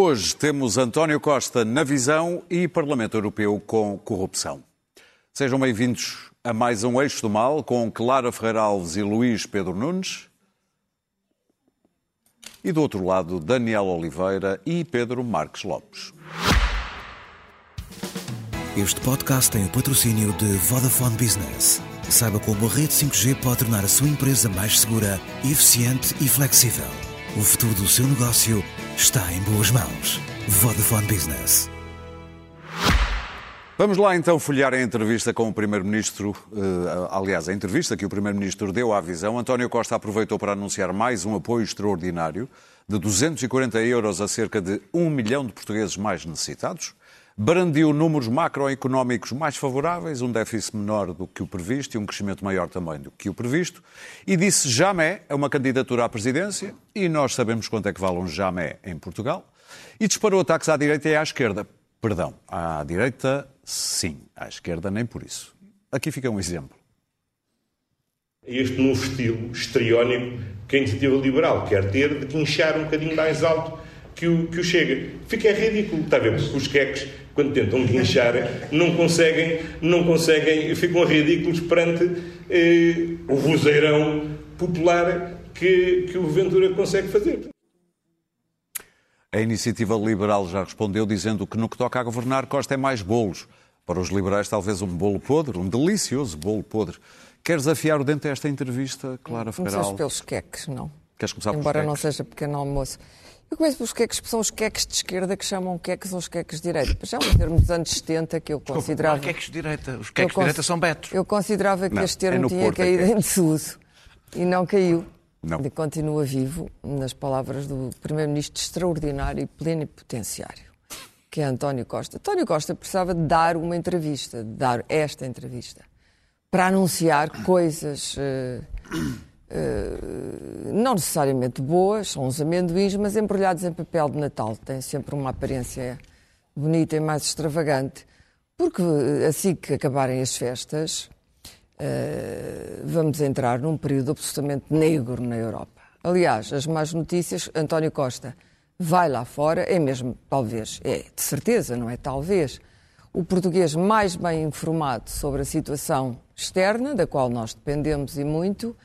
Hoje temos António Costa na visão e Parlamento Europeu com corrupção. Sejam bem-vindos a mais um Eixo do Mal com Clara Ferreira Alves e Luís Pedro Nunes. E do outro lado, Daniel Oliveira e Pedro Marques Lopes. Este podcast tem o patrocínio de Vodafone Business. Saiba como a rede 5G pode tornar a sua empresa mais segura, eficiente e flexível. O futuro do seu negócio está em boas mãos. Vodafone Business. Vamos lá então folhear a entrevista com o Primeiro-Ministro, eh, aliás, a entrevista que o Primeiro-Ministro deu à visão. António Costa aproveitou para anunciar mais um apoio extraordinário de 240 euros a cerca de um milhão de portugueses mais necessitados. Brandiu números macroeconómicos mais favoráveis, um déficit menor do que o previsto e um crescimento maior também do que o previsto. E disse jamais a uma candidatura à presidência, e nós sabemos quanto é que vale um jamais em Portugal. E disparou ataques à direita e à esquerda. Perdão, à direita sim, à esquerda nem por isso. Aqui fica um exemplo. Este novo estilo histriónico que a iniciativa liberal quer ter de guinchar um bocadinho mais alto que o, que o Chega. Fica ridículo, está a ver? Os queques, quando tentam guinchar, não conseguem, não conseguem, ficam ridículos perante eh, o vozeirão popular que, que o Ventura consegue fazer. A iniciativa liberal já respondeu dizendo que no que toca a governar, Costa é mais bolos. Para os liberais, talvez um bolo podre, um delicioso bolo podre. Queres afiar o dente a esta entrevista, Clara Ferreira? Começas pelos queques, não. Queres começar pelos Embora não queques? seja pequeno almoço. Eu começo pelos queques, que são os queques de esquerda que chamam queques ou os queques de direita. Já é um termo dos anos 70 que eu considerava... Não há queques de direita. Os queques de direita são betos. Eu considerava que Não, este é termo no tinha Porto, é caído em queques. desuso. E não caiu. Não. E continua vivo, nas palavras do Primeiro-Ministro extraordinário e plenipotenciário, que é António Costa. António Costa precisava de dar uma entrevista, de dar esta entrevista, para anunciar coisas eh, eh, não necessariamente boas, são uns amendoins, mas embrulhados em papel de Natal. Tem sempre uma aparência bonita e mais extravagante. Porque eh, assim que acabarem as festas, eh, vamos entrar num período absolutamente negro na Europa. Aliás, as más notícias, António Costa vai lá fora, é mesmo, talvez, é de certeza, não é talvez, o português mais bem informado sobre a situação externa, da qual nós dependemos e muito,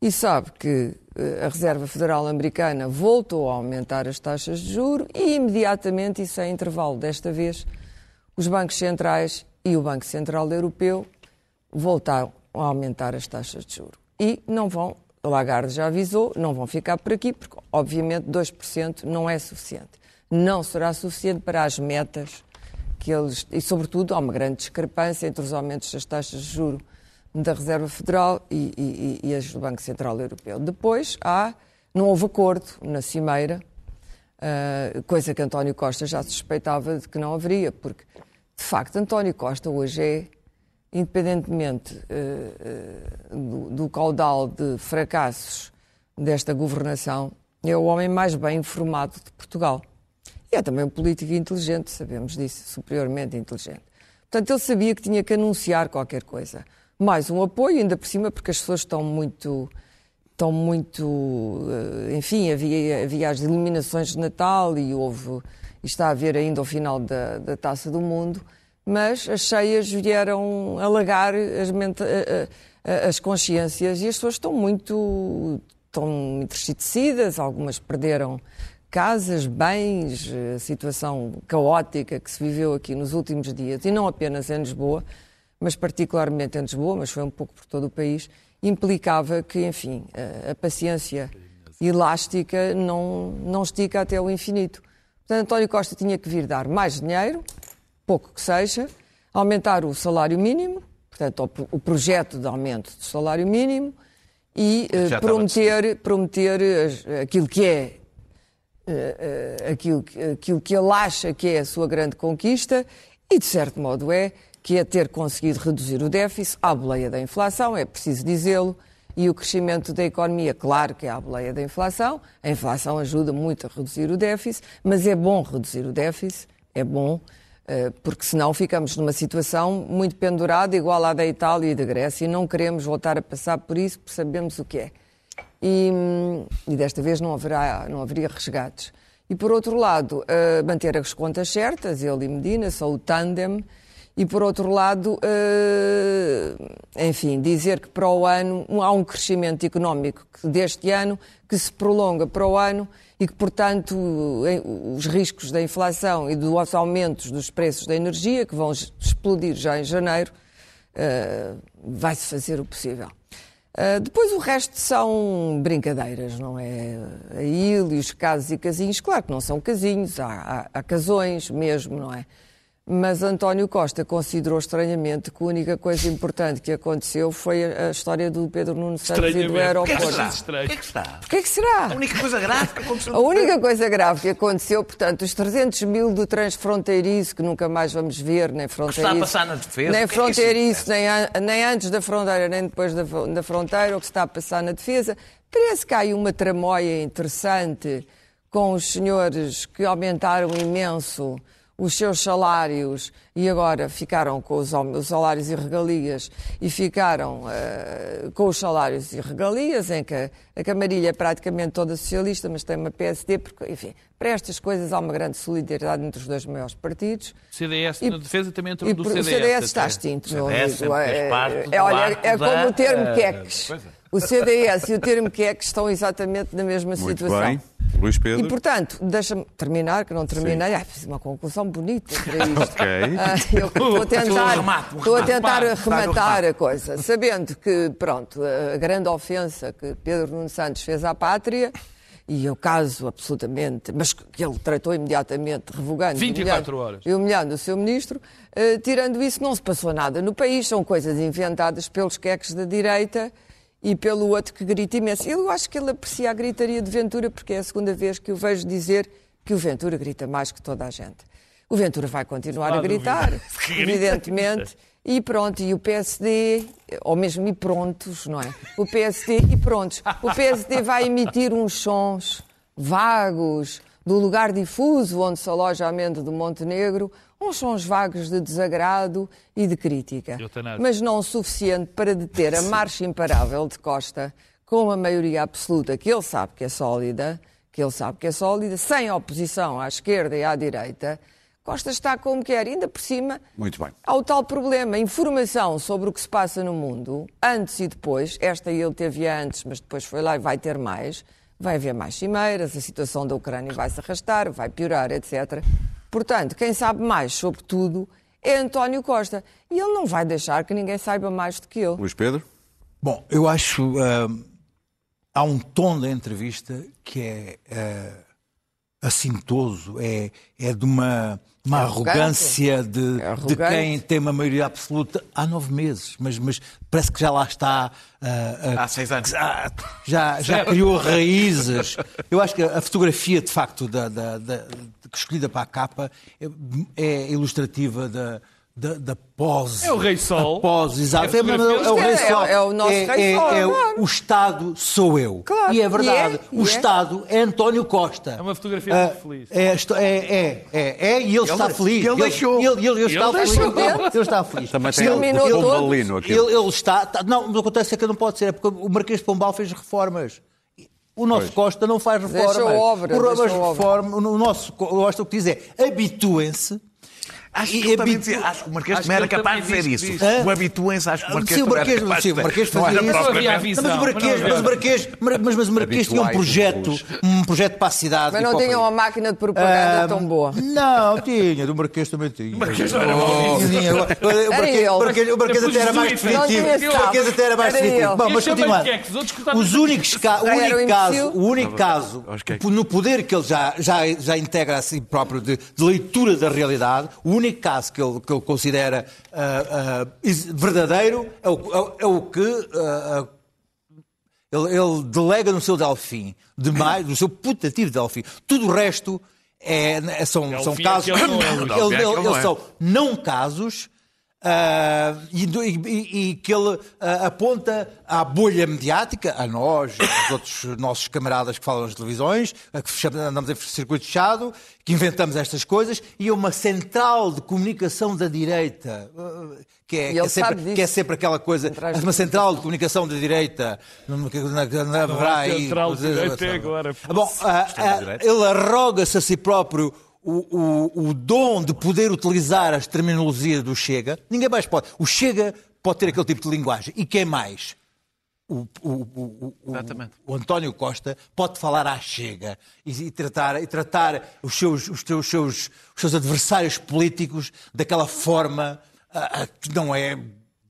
e sabe que eh, a Reserva Federal Americana voltou a aumentar as taxas de juro e imediatamente, e sem intervalo desta vez, os bancos centrais e o Banco Central Europeu voltaram a aumentar as taxas de juro. E não vão, Lagarde já avisou, não vão ficar por aqui, porque obviamente 2% não é suficiente. Não será suficiente para as metas que eles. E, sobretudo, há uma grande discrepância entre os aumentos das taxas de juro da Reserva Federal e, e- e- as do Banco Central Europeu. Depois há, não houve acordo na Cimeira, ah, coisa que António Costa já suspeitava de que não haveria, porque, de facto, António Costa hoje é, independentemente eh, eh, do, do caudal de fracassos desta governação, é o homem mais bem informado de Portugal. E é também um político inteligente, sabemos disso, superiormente inteligente. Portanto, ele sabia que tinha que anunciar qualquer coisa. Mais um apoio, ainda por cima, porque as pessoas estão muito. Estão muito. eh, Enfim, havia, havia as iluminações de Natal e houve. E está a haver ainda o final da, da taça do mundo, mas as cheias vieram alagar as, a- a- as consciências e as pessoas estão muito. estão entristecidas, algumas perderam casas, bens, a situação caótica que se viveu aqui nos últimos dias, e não apenas em Lisboa, mas particularmente em Lisboa, mas foi um pouco por todo o país, implicava que, enfim, a, paciência elástica não, não estica até o infinito. Portanto, António Costa tinha que vir dar mais dinheiro, pouco que seja, aumentar o salário mínimo, portanto, o, pro- o projeto de aumento do salário mínimo, e eh, estava prometer, prometer as- aquilo que é eh, eh, aquilo, aquilo que ele acha que é a sua grande conquista e, de certo modo, é que é ter conseguido reduzir o déficit à boleia da inflação, é preciso dizê-lo, e o crescimento da economia, claro que é à boleia da inflação, a inflação ajuda muito a reduzir o déficit, mas é bom reduzir o déficit, é bom, eh, porque senão ficamos numa situação muito pendurada, igual à da Itália e da Grécia, e não queremos voltar a passar por isso, porque sabemos o que é e, hum, e desta vez não, haverá, não haveria resgates. E, por outro lado, uh, manter as contas certas, ele e Medina são o tandem. E, por outro lado, uh, enfim, dizer que para o ano há um crescimento económico deste ano que se prolonga para o ano e que, portanto, os riscos da inflação e dos aumentos dos preços da energia, que vão explodir já em janeiro, uh, vai-se fazer o possível. Uh, depois o resto são brincadeiras, não é? A ilha, os casos e casinhos, claro que não são casinhos, há, há, há casões mesmo, não é? Mas António Costa considerou estranhamente que a única coisa importante que aconteceu foi a história do Pedro Nuno Santos e do aeroporto. Porquê é que será? Porquê é que é que será? A única coisa grave que aconteceu. A única coisa grave que aconteceu, portanto, os 300 mil do transfronteiriço, que nunca mais vamos ver, nem fronteiriço. Que está a passar na defesa. Nem é fronteiriço, nem, nem antes da fronteira, nem depois da, da fronteira, o que está a passar na defesa. Parece que há aí uma tramóia interessante com os senhores que aumentaram imenso os seus salários e agora ficaram com os, os salários e regalias e ficaram uh, com os salários e regalias, em que a, a Camarilha é praticamente toda socialista, mas tem uma PSD, porque, enfim, para estas coisas há uma grande solidariedade entre os dois maiores partidos. O CDS e, na defesa também entrou do CDS. O CDS está extinto, meu amigo. É, é, olha, é como o termo é, queques. O CDS e o termo queques estão exatamente na mesma Muito situação. Bem. Luís Pedro. E, portanto, deixa-me terminar, que não terminei. Ai, fiz uma conclusão bonita para isto. ok. Ah, eu estou a tentar, remate, um estou a tentar arrematar a coisa, sabendo que, pronto, a grande ofensa que Pedro Nuno Santos fez à pátria, e o caso absolutamente, mas que ele tratou imediatamente, revogando 24 humilhando, horas. e humilhando o seu ministro, uh, tirando isso, não se passou nada no país, são coisas inventadas pelos queques da direita e pelo outro que grita imenso. Eu acho que ele aprecia a gritaria de Ventura, porque é a segunda vez que o vejo dizer que o Ventura grita mais que toda a gente. O Ventura vai continuar a gritar, evidentemente, e pronto, e o PSD, ou mesmo e prontos, não é? O PSD e prontos. O PSD vai emitir uns sons vagos do lugar difuso onde se aloja a mente do Montenegro, uns sons vagos de desagrado e de crítica, mas não o suficiente para deter a marcha imparável de Costa com uma maioria absoluta que ele sabe que é sólida, que ele sabe que é sólida, sem oposição à esquerda e à direita. Costa está como quer, ainda por cima. Muito bem. Há o tal problema, informação sobre o que se passa no mundo, antes e depois. Esta ele teve antes, mas depois foi lá e vai ter mais. Vai haver mais cimeiras, a situação da Ucrânia vai se arrastar, vai piorar, etc. Portanto, quem sabe mais sobre tudo é António Costa. E ele não vai deixar que ninguém saiba mais do que ele. Luís Pedro? Bom, eu acho. Uh, há um tom da entrevista que é uh, assintoso, é, é de uma uma é arrogância de, é de, quem tem uma maioria absoluta há nove meses, mas, mas parece que já lá está. Uh, uh, há seis anos. Uh, já, já criou raízes. Eu acho que a fotografia, de facto, da, da, da escolhida para a capa é, é ilustrativa da da, da pose. É o Rei Sol. A pose, exato. É, é, é, o Rei Sol. É, é o nosso é, Rei Sol. É, o Estado sou eu. Claro. E é verdade. E o Estado é António Costa. É uma fotografia uh, muito feliz. É, é, é, é, e ele, ele está feliz. Ele deixou. Ele, ele, ele, ele está feliz. Ele está feliz. Também tem ele, Pombalino aqui. Ele, ele está... Tá, não, o que acontece é que não pode ser. É porque o Marquês de Pombal fez reformas. O nosso pois. Costa não faz reformas. Deixa obra, o, deixa reforma, o nosso Costa o que diz é habituem-se Acho que, também, acho que o Marquês também era capaz de dizer isso. O habituem-se, acho que o Marquês, sim, o Marquês, era sim, o Marquês fazia isso. Mas o Marquês, mas o Marquês, mas, mas o Marquês tinha um projeto, um projeto para a cidade. Mas não tinha uma máquina de propaganda tão boa. Não, tinha. O Marquês também tinha. O Marquês não era bom. O Marquês até era mais definitivo. O Marquês até era mais definitivo. Bom, mas continuando. Os únicos casos, o único caso, no poder que ele já integra a si próprio de leitura da realidade, o único único caso que ele, que ele considera uh, uh, verdadeiro é o, é, é o que uh, ele, ele, delega no seu Delfim, demais, no seu putativo Delfim. Tudo o resto é, é são, são casos. É ele, ele, são não casos Uh, e, e, e, que ele uh, aponta à bolha mediática, a nós, aos outros nossos camaradas que falam nas televisões, a que andamos em circuito fechado, que inventamos estas coisas, e a uma central de comunicação da direita, uh, que é, que é, sempre, que é sempre aquela coisa, uma central de comunicação da direita, haverá aí. Central de direita agora. Bom, ele arroga-se a si próprio o, o, o dom de poder utilizar as terminologias do Chega, ninguém mais pode. O Chega pode ter aquele tipo de linguagem. E quem mais? O, o, o, o, António Costa pode falar à chega e, e, tratar, e tratar os seus, os, seus, os, seus, os seus adversários políticos daquela forma uh, que não é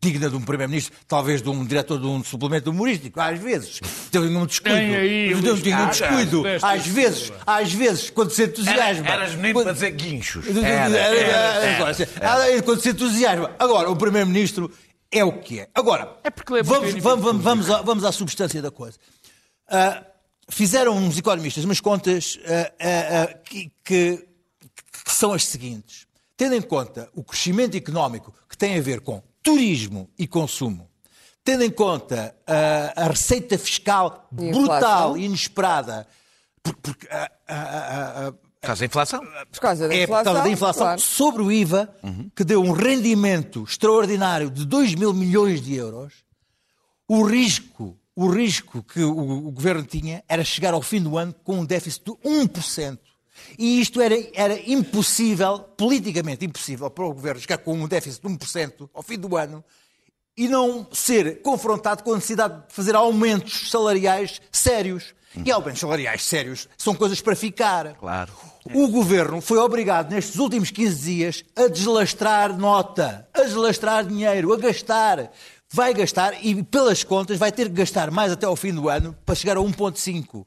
digna de um Primeiro-Ministro, talvez de um diretor de um suplemento humorístico, às vezes. Tem um descuido. Tem aí, um descuido. Às vezes, às vezes, quando se entusiasma. Era, eras menino quando... para dizer guinchos. Era, era, era, quando se entusiasma. Agora, o Primeiro-Ministro é o que é. Agora, é porque vamos, vamos, vamos, vamos, à, vamos à substância da coisa. Uh, fizeram uns economistas umas contas uh, uh, que, que, que são as seguintes. Tendo em conta o crescimento económico que tem a ver com turismo e consumo, tendo em conta uh, a receita fiscal e brutal e inesperada, porque, uh, uh, por causa da inflação? Por causa da é inflação, por causa da inflação claro. sobre o IVA, uhum. que deu um rendimento extraordinário de 2 mil milhões de euros, o risco, o risco que o, o governo tinha era chegar ao fim do ano com um déficit de 1%. E isto era, era impossível, politicamente impossível, para o governo chegar com um déficit de 1% ao fim do ano e não ser confrontado com a necessidade de fazer aumentos salariais sérios. E aumentos salariais sérios são coisas para ficar. Claro. O governo foi obrigado, nestes últimos 15 dias, a deslastrar nota, a deslastrar dinheiro, a gastar. Vai gastar e, pelas contas, vai ter que gastar mais até ao fim do ano para chegar a 1,5.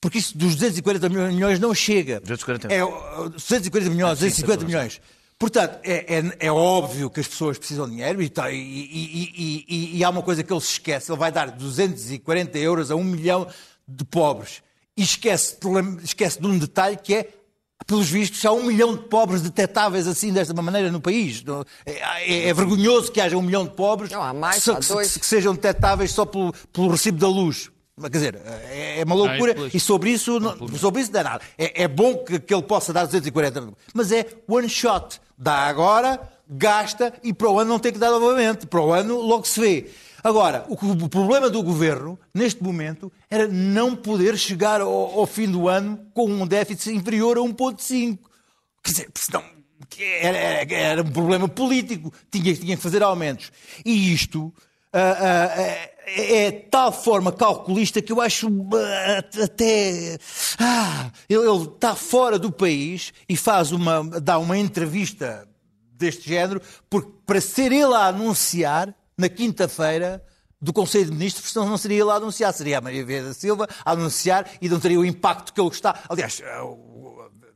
Porque isso dos 240 milhões não chega. 240, é, 240 milhões, 250 milhões. Portanto, é, é, é, óbvio que as pessoas precisam de dinheiro tá, e, e, e, e, há uma coisa que ele se esquece. Ele vai dar 240 euros a um milhão de pobres. E esquece, esquece de um detalhe que é, pelos vistos, há um milhão de pobres detetáveis assim, desta maneira, no país. É, é, é vergonhoso que haja um milhão de pobres não, há mais, que, que, que, sejam detetáveis só pelo, pelo recibo da luz. Quer dizer, é, é uma loucura e sobre isso, não, sobre isso não é nada. É, é bom que, que, ele possa dar 240, mas é one shot. Dá agora, gasta e para o ano não tem que dar novamente. Para o ano logo se vê. Agora, o, o problema do governo, neste momento, era não poder chegar ao, ao fim do ano com um déficit inferior a 1,5. Quer dizer, senão era, era, era, um problema político. Tinha, tinha que fazer aumentos. E isto uh, uh, é, é tal forma calculista que eu acho uh, até. Ah, ele, ele está fora do país e faz uma, dá uma entrevista deste género porque, para ser ele a anunciar na quinta-feira do Conselho de Ministros, senão não seria ele a anunciar, seria a Maria Vieira da Silva a anunciar e não teria o impacto que ele está. Aliás,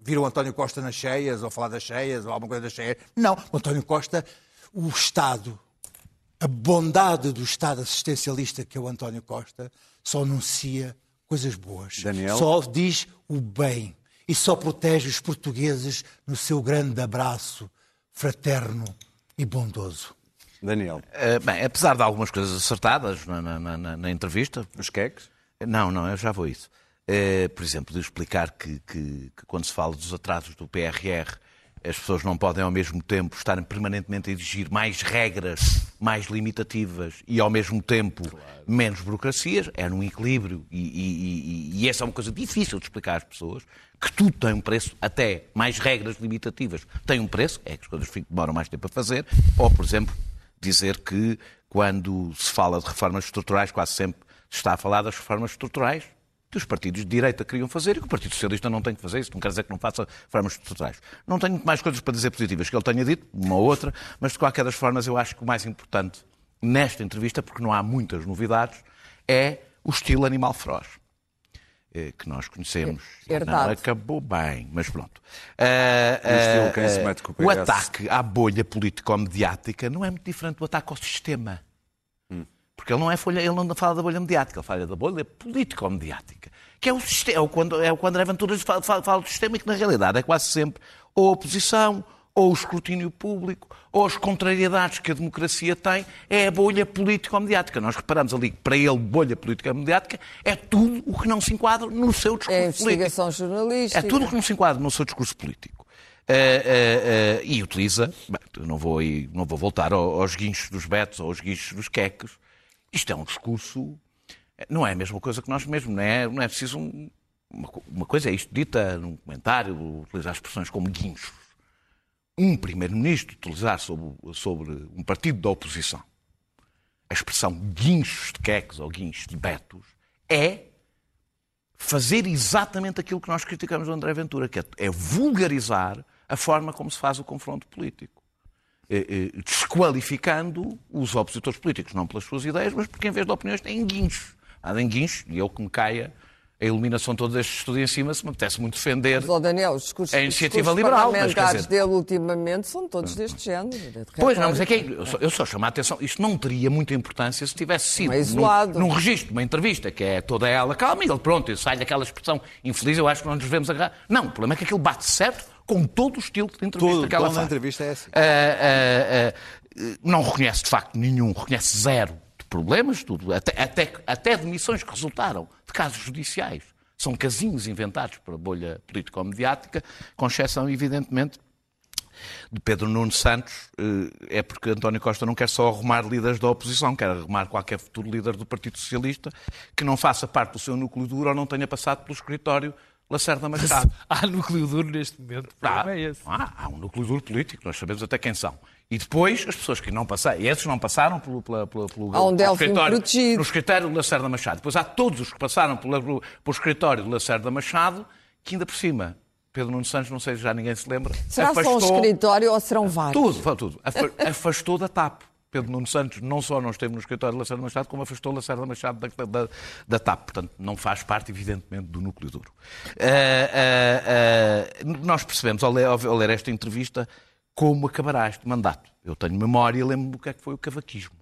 viram o António Costa nas cheias, ou falar das cheias, ou alguma coisa das cheias. Não, o António Costa, o Estado a bondade do Estado assistencialista que é o António Costa só anuncia coisas boas. Daniel? Só diz o bem e só protege os portugueses no seu grande abraço fraterno e bondoso. Daniel. Uh, bem, apesar de algumas coisas acertadas na, na, na, na entrevista. Os queques? Não, não, eu já vou isso. Uh, por exemplo, de explicar que, que, que, quando se fala dos atrasos do PRR, as pessoas não podem ao mesmo tempo estarem permanentemente a exigir mais regras, mais limitativas e ao mesmo tempo claro. menos burocracias. É num equilíbrio e, e, e, e, essa é uma coisa difícil de explicar às pessoas, que tudo tem um preço, até mais regras limitativas tem um preço, é que as coisas demoram mais tempo a fazer, ou, por exemplo, dizer que quando se fala de reformas estruturais, quase sempre se está a falar das reformas estruturais que os partidos de direita queriam fazer e que o Partido Socialista não tem que fazer isso. Não quer dizer que não faça formas estruturais. Não tenho mais coisas para dizer positivas que ele tenha dito, uma ou outra, mas de qualquer das formas eu acho que o mais importante nesta entrevista, porque não há muitas novidades, é o estilo animal feroz eh, que nós conhecemos. Herdado. Não acabou bem, mas pronto. Uh, uh, uh, o ataque à bolha político-mediática não é muito diferente do ataque ao sistema. Porque ele não, é folha, ele não fala da bolha mediática, ele fala da bolha político-mediática. Que é o, sistema, é o, quando, é o quando André Ventura fala, fala, fala do sistema e que na realidade é quase sempre ou a oposição ou o escrutínio público, ou as contrariedades que a democracia tem, é a bolha político-mediática. Nós reparamos ali que para ele bolha político-mediática é tudo o que não se enquadra no seu discurso político. É a investigação político. jornalística. É tudo o que não se enquadra no seu discurso político. Uh, uh, uh, e utiliza, bem, não, vou, não vou voltar aos guinchos dos betos ou aos guinchos dos queques, isto é um discurso, não é a mesma coisa que nós mesmos, não é, não é preciso um, uma, uma, coisa é isto dita num comentário, utilizar expressões como guinchos. Um primeiro-ministro utilizar sobre, sobre, um partido da oposição. A expressão guinchos de queques ou guinchos de betos é fazer exatamente aquilo que nós criticamos do André Ventura, que é, é vulgarizar a forma como se faz o confronto político. É, é, desqualificando os opositores políticos, não pelas suas ideias, mas porque em vez de opiniões têm guinchos. Há guinchos, e eu que me caia a iluminação todos estes estudos em cima, se me apetece muito defender mas, Daniel, os discursos, a iniciativa os liberal. Os dizer... dele ultimamente são todos deste género. Pois, não, mas é que é, eu só, eu só chamo a atenção, isto não teria muita importância se tivesse sido é isolado. Num, num registro, uma entrevista, que é toda ela calma, e ele, pronto, sai daquela expressão infeliz, eu acho que não nos devemos agarrar. Não, o problema é que aquilo bate certo com todo o estilo de entrevista todo, que ela faz. entrevista é assim. Uh, uh, uh, não reconhece de facto nenhum, reconhece zero de problemas, tudo, até, até, até de missões que resultaram de casos judiciais são casinhos inventados para a bolha político-mediática, com exceção, evidentemente, de Pedro Nuno Santos, eh, é porque António Costa não quer só arrumar líderes da oposição, quer arrumar qualquer futuro líder do Partido Socialista que não faça parte do seu núcleo duro ou não tenha passado pelo escritório Lacerda Machado. Há núcleo duro neste momento. Há, é há, há um núcleo duro político, nós sabemos até quem são. E depois, as pessoas que não passaram, e esses não passaram pelo, pelo, pelo, pelo, há um pelo escritório, protegido. no escritório do Lacerda Machado. Depois há todos os que passaram pelo, pelo escritório do Lacerda Machado, que ainda por cima, Pedro Nuno Santos, não sei se já ninguém se lembra. Será afastou, só um escritório ou serão vários? Tudo, tudo. Afastou da TAP. Pedro Nuno Santos não só não esteve no escritório de Lacerda Machado, como afastou Lacerda Machado da, da, da, TAP. Portanto, não faz parte, evidentemente, do núcleo duro. Uh, uh, uh, nós percebemos, ao ler, ao ler esta entrevista, como acabará este mandato. Eu tenho memória e lembro-me o que é que foi o cavaquismo.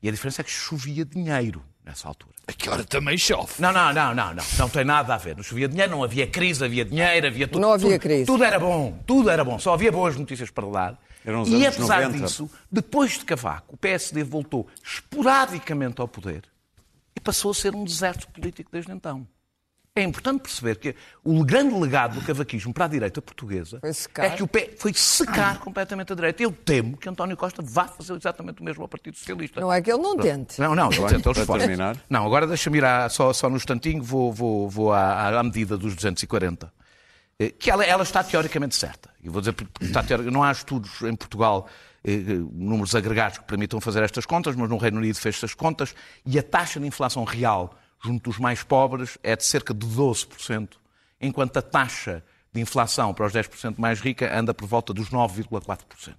E a diferença é que chovia dinheiro nessa altura. Aqui hora também chove. Não, não, não, não, não. Não tem nada a ver. Não chovia dinheiro, não havia crise, havia dinheiro, havia tudo. Não havia tudo, crise. Tudo era bom, tudo era bom. Só havia boas notícias para dar. E apesar 90. disso, depois de Cavaco, o PSD voltou esporadicamente ao poder e passou a ser um deserto político desde então. É importante perceber que o grande legado do cavaquismo para a direita portuguesa é que o pé foi secar completamente a direita. Eu temo que António Costa vá fazer exatamente o mesmo ao Partido Socialista. Não é que ele não tente. Não, não, ele tenta, ele terminar. Não, agora deixa-me ir à, só, só no instantinho, vou, vou, vou à, à medida dos 240. Eh, que ela, ela está teoricamente certa. E vou dizer porque está teórica, não há estudos em Portugal eh, eh, números agregados que permitam fazer estas contas, mas no Reino Unido fez estas contas e a taxa de inflação real junto dos mais pobres é de cerca de 12%, enquanto a taxa de inflação para os 10% mais rica anda por volta dos 9,4%.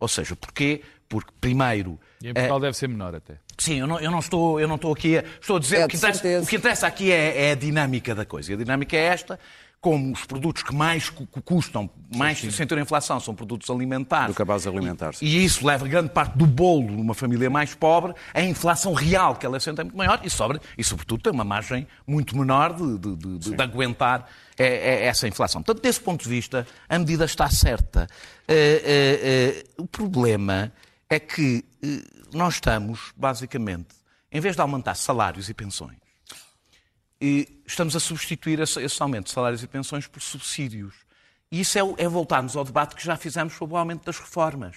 Ou seja, porquê? Porque, primeiro... E em Portugal é... deve ser menor até. Sim, eu não, eu não, estou, eu não estou aqui a... Estou a dizer é, o, que interessa, o que interessa aqui é, é a dinâmica da coisa. E a dinâmica é esta como os produtos que mais custam, mais sim, sim. sentem a inflação, são produtos alimentares. Do cabaz alimentar. E, e, isso leva grande parte do bolo numa família mais pobre, a inflação real que ela sente é muito maior e, sobre, e sobretudo, tem uma margem muito menor de, de, de, de aguentar é, é, essa inflação. Portanto, desse ponto de vista, a medida está certa. Uh, uh, uh, o problema é que nós estamos, basicamente, em vez de aumentar salários e pensões, e estamos a substituir esse, aumento de salários e pensões por subsídios. E isso é, é, voltarmos ao debate que já fizemos sobre o aumento das reformas.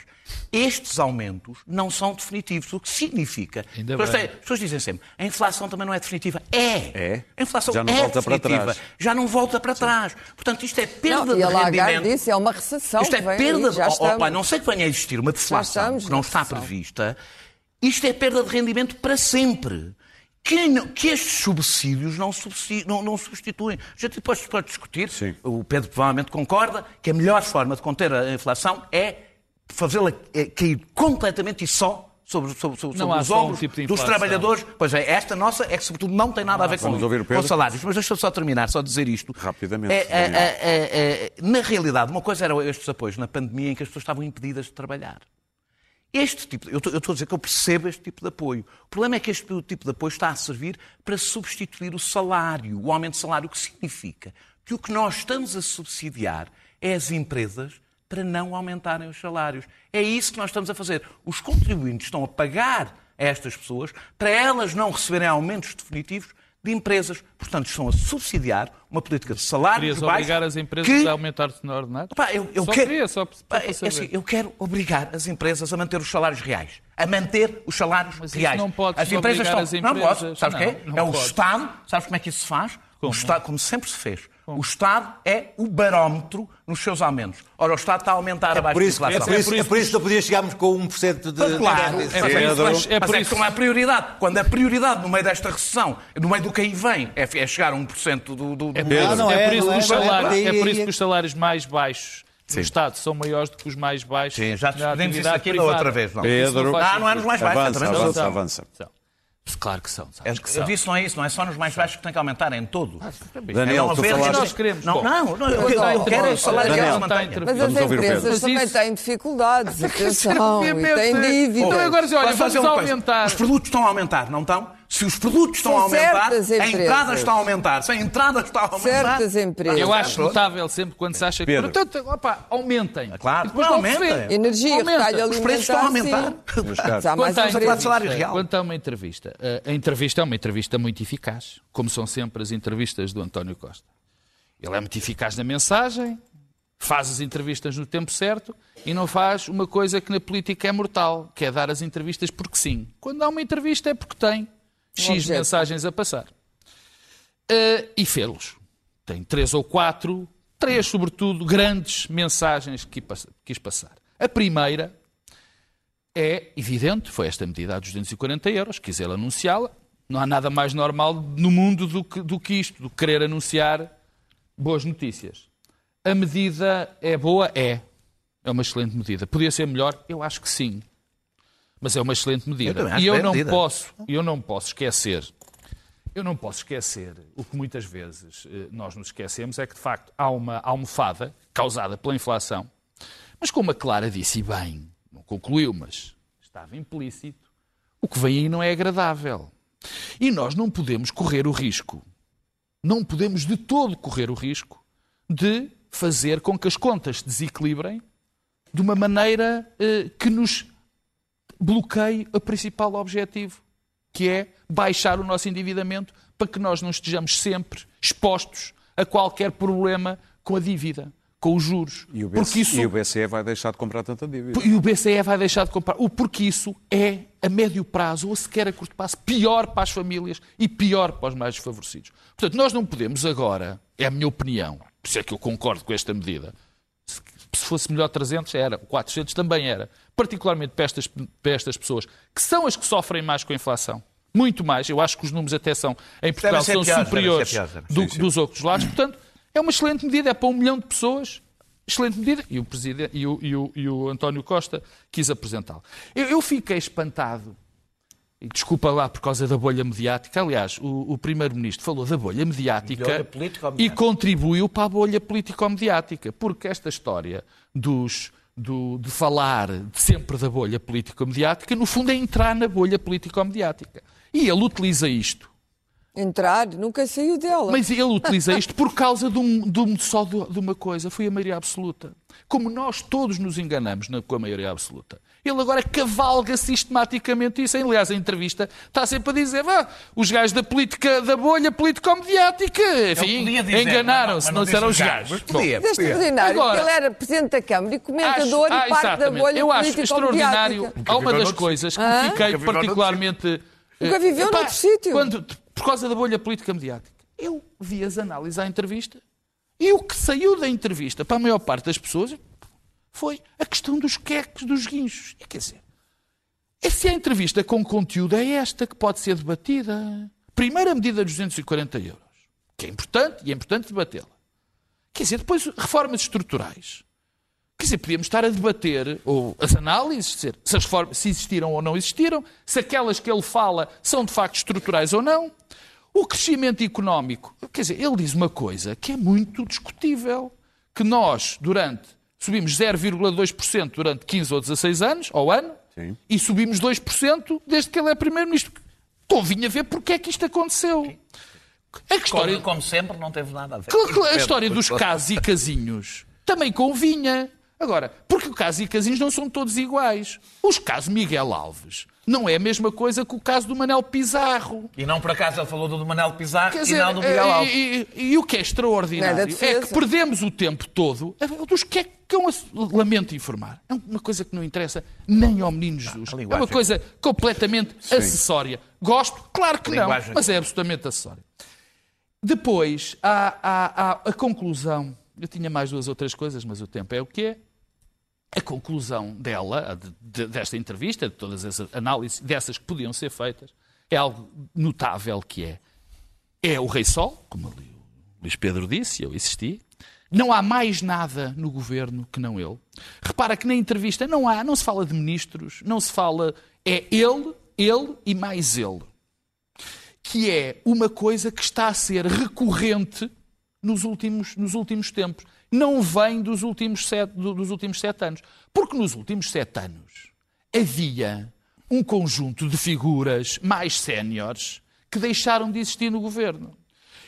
Estes aumentos não são definitivos, o que significa. Ainda as pessoas dizem sempre, a inflação também não é definitiva. É! é. A inflação já não é volta definitiva. Para trás. Já não volta para Sim. trás. Portanto, isto é perda não, de rendimento. disse, é uma recessão. Isto é perda aí, já de... oh, não sei que venha a existir uma deflação que não está prevista. Isto é perda de rendimento para sempre que, não, que estes subsídios não, não, não, substituem. A gente depois pode discutir, Sim. o Pedro provavelmente concorda, que a melhor forma de conter a inflação é fazê-la é cair completamente e só sobre, sobre, sobre, sobre os ombros um tipo dos trabalhadores. Pois é, esta nossa é que, sobretudo, não tem nada a ver com, com salários. Mas deixa-me só terminar, só dizer isto. Rapidamente. É, é, é, é, na realidade, uma coisa eram estes apoios na pandemia em que as pessoas estavam impedidas de trabalhar. Este tipo, estou, eu estou a dizer que eu percebo este tipo de apoio. O problema é que este tipo de apoio está a servir para substituir o salário, o aumento de salário, o que significa que o que nós estamos a subsidiar é as empresas para não aumentarem os salários. É isso que nós estamos a fazer. Os contribuintes estão a pagar a estas pessoas para elas não receberem aumentos definitivos de empresas. Portanto, estão a subsidiar uma política de salários Querias obrigar as empresas que... a aumentar-se no ordenado? Pá, eu, eu só quero... queria, só para é assim, Eu quero obrigar as empresas a manter os salários reais. A manter os salários Mas reais. não pode as empresas estão... as empresas... Não posso. Sabes o quê? É o Estado. Sabes como é que isso se faz? Como? O Estado, como sempre se fez o Estado é o barómetro nos seus aumentos. Ora, o Estado está a aumentar é abaixo por isso, da inflação. É por, isso, é por isso que não podia chegarmos com 1% de... Claro, é, por isso, mas, é, por isso. é como a prioridade. Quando a prioridade no meio desta recessão, no meio do que aí vem, é, é chegar a 1% do... do, do... É, por, é, não, é, por isso que os salários, é por isso que os salários mais baixos Sim. Estado são maiores do que os mais baixos. Sim, já discutimos isso aqui da outra vez. Não. Pedro, não, não, não é nos mais baixos. Avança, avança, avança. Claro que são. É, que são. Eu disse não é isso, não é só nos mais baixos que tem que aumentar, é em todo. Ah, Daniel, é tu falaste... nós queremos. Não, não, não eu, eu, eu quero o salário que mantêm. Mas as empresas também isso... têm dificuldades, atenção, e têm dívidas. Então agora, olha, vamos aumentar. Os produtos estão a aumentar, não estão? Se os produtos estão a aumentar, a entrada está a aumentar. Se a entrada está a aumentar. Certas empresas. Eu acho notável sempre quando se acha que. Pedro. Portanto, opa, aumentem. Claro, depois não aumentem. Energia, retalho Os preços estão a aumentar. Há mais quanto, salário real. Quanto a uma entrevista, a entrevista é uma entrevista muito eficaz, como são sempre as entrevistas do António Costa. Ele é muito eficaz na mensagem, faz as entrevistas no tempo certo e não faz uma coisa que na política é mortal, que é dar as entrevistas porque sim. Quando há uma entrevista é porque tem. X mensagens a passar. Uh, e fê-los. Tem três ou quatro, três, sobretudo, grandes mensagens que quis passar. A primeira é evidente, foi esta medida dos 240 euros, quis ele anunciá-la. Não há nada mais normal no mundo do que, do que isto, do que querer anunciar boas notícias. A medida é boa? É. É uma excelente medida. Podia ser melhor? Eu acho que sim. Mas é uma excelente medida. Eu e eu não medida. posso, eu não posso esquecer, eu não posso esquecer o que muitas vezes eh, nós nos esquecemos é que de facto há uma almofada causada pela inflação, mas como a Clara disse e bem, não concluiu, mas estava implícito, o que vem aí não é agradável. E nós não podemos correr o risco, não podemos de todo correr o risco de fazer com que as contas se desequilibrem de uma maneira eh, que nos bloqueie o principal objetivo, que é baixar o nosso endividamento para que nós não estejamos sempre expostos a qualquer problema com a dívida, com os juros. E o, BCE, porque isso... e o BCE vai deixar de comprar tanta dívida. E o BCE vai deixar de comprar. Porque isso é, a médio prazo, ou sequer a curto prazo, pior para as famílias e pior para os mais desfavorecidos. Portanto, nós não podemos agora, é a minha opinião, por isso é que eu concordo com esta medida, se fosse melhor 300 era, 400 também era, particularmente para estas, para estas pessoas, que são as que sofrem mais com a inflação. Muito mais, eu acho que os números até são, em Portugal, são pior, superiores pior, do, sim, sim. dos outros lados. Portanto, é uma excelente medida, é para um milhão de pessoas, excelente medida, e o, presidente, e o, e o, e o António Costa quis apresentá-lo. Eu, eu fiquei espantado e desculpa lá por causa da bolha mediática. Aliás, o, o Primeiro-Ministro falou da bolha mediática e contribuiu para a bolha político-mediática. Porque esta história dos, do, de falar sempre da bolha político-mediática, no fundo é entrar na bolha político-mediática. E ele utiliza isto. Entrar, nunca saiu dela. Mas ele utiliza isto por causa de, um, de um, só de, de uma coisa, foi a maioria absoluta. Como nós todos nos enganamos na, com a maioria absoluta. Ele agora cavalga sistematicamente isso. Aliás, a entrevista está sempre a dizer ah, os gajos da política, da bolha político-mediática, enfim, enganaram-se, não, não disseram os gajos. Podia, podia. É extraordinário, agora, ele era Presidente da Câmara e comentador acho, ah, e parte da bolha Eu acho extraordinário, há uma das coisas que ah? fiquei particularmente... Nunca viveu noutro sítio. Quando, por causa da bolha política mediática. Eu vi as análises à entrevista e o que saiu da entrevista para a maior parte das pessoas foi a questão dos queques, dos guinchos. E quer dizer, se a entrevista com conteúdo é esta que pode ser debatida. Primeira medida dos 240 euros, que é importante e é importante debatê-la. Quer dizer, depois reformas estruturais. Quer dizer, podíamos estar a debater ou as análises, dizer, se as reformas se existiram ou não existiram, se aquelas que ele fala são de facto estruturais ou não. O crescimento económico, quer dizer, ele diz uma coisa que é muito discutível, que nós, durante subimos 0,2% durante 15 ou 16 anos, ao ano, Sim. e subimos 2% desde que ele é Primeiro-Ministro. Convinha ver porque é que isto aconteceu. A história, como sempre, não teve nada a ver. A história dos casos e casinhos também convinha. Agora, porque o caso e Casinos não são todos iguais. Os casos Miguel Alves não é a mesma coisa que o caso do Manel Pizarro. E não por acaso ele falou do Manel Pizarro Quer e dizer, não do Miguel Alves. E, e, e, o que é extraordinário é, é que perdemos o tempo todo dos que é que eu lamento informar. É uma coisa que não interessa nem ao menino Jesus. É uma coisa completamente Sim. acessória. Gosto? Claro que não, mas é absolutamente acessória. Depois, há, há, há a conclusão. Eu tinha mais duas ou três coisas, mas o tempo é o que é a conclusão dela, de, de, desta entrevista, de todas as análises dessas que podiam ser feitas, é algo notável que é. É o Rei Sol, como o Luís Pedro disse, eu insisti. Não há mais nada no governo que não ele. Repara que na entrevista não há, não se fala de ministros, não se fala. É ele, ele e mais ele. Que é uma coisa que está a ser recorrente nos últimos, nos últimos tempos não vem dos últimos, sete, dos últimos sete anos. Porque nos últimos sete anos havia um conjunto de figuras mais séniores que deixaram de existir no governo.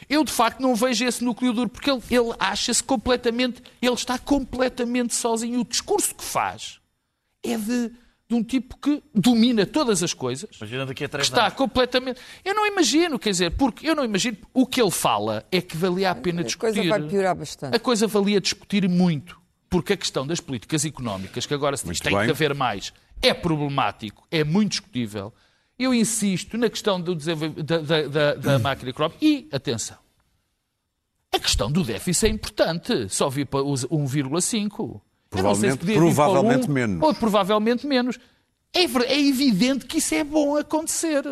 Eu, de facto, não vejo esse núcleo duro, porque ele, ele acha-se completamente. Ele está completamente sozinho. O discurso que faz é de de um tipo que domina todas as coisas. Imagina daqui a três está anos. completamente. Eu não imagino, quer dizer, porque eu não imagino. O que ele fala é que valia a pena discutir. A coisa vai piorar bastante. A coisa valia discutir muito. Porque a questão das políticas económicas, que agora se diz que tem que haver mais, é problemático, é muito discutível. Eu insisto na questão do da, da, da, da máquina económica. E, atenção, a questão do déficit é importante. Só vi para 1,5. Provavelmente, se provavelmente um, menos. Ou provavelmente menos. É, é evidente que isso é bom acontecer.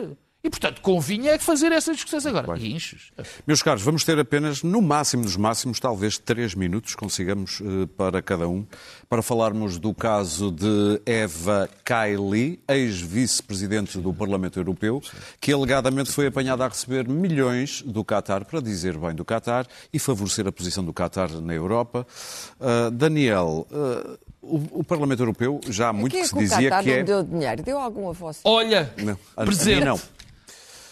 E, portanto, convinha é fazer essas discussões agora. Guinchos. Meus caros, vamos ter apenas, no máximo dos máximos, talvez três minutos, consigamos uh, para cada um, para falarmos do caso de Eva Kaili, ex-vice-presidente do Parlamento Europeu, que alegadamente foi apanhada a receber milhões do Qatar, para dizer bem do Qatar, e favorecer a posição do Qatar na Europa. Uh, Daniel, uh, o, o, Parlamento Europeu já há muito que, que se dizia que é... deu dinheiro? Deu algum a você? Olha, não, presente. não.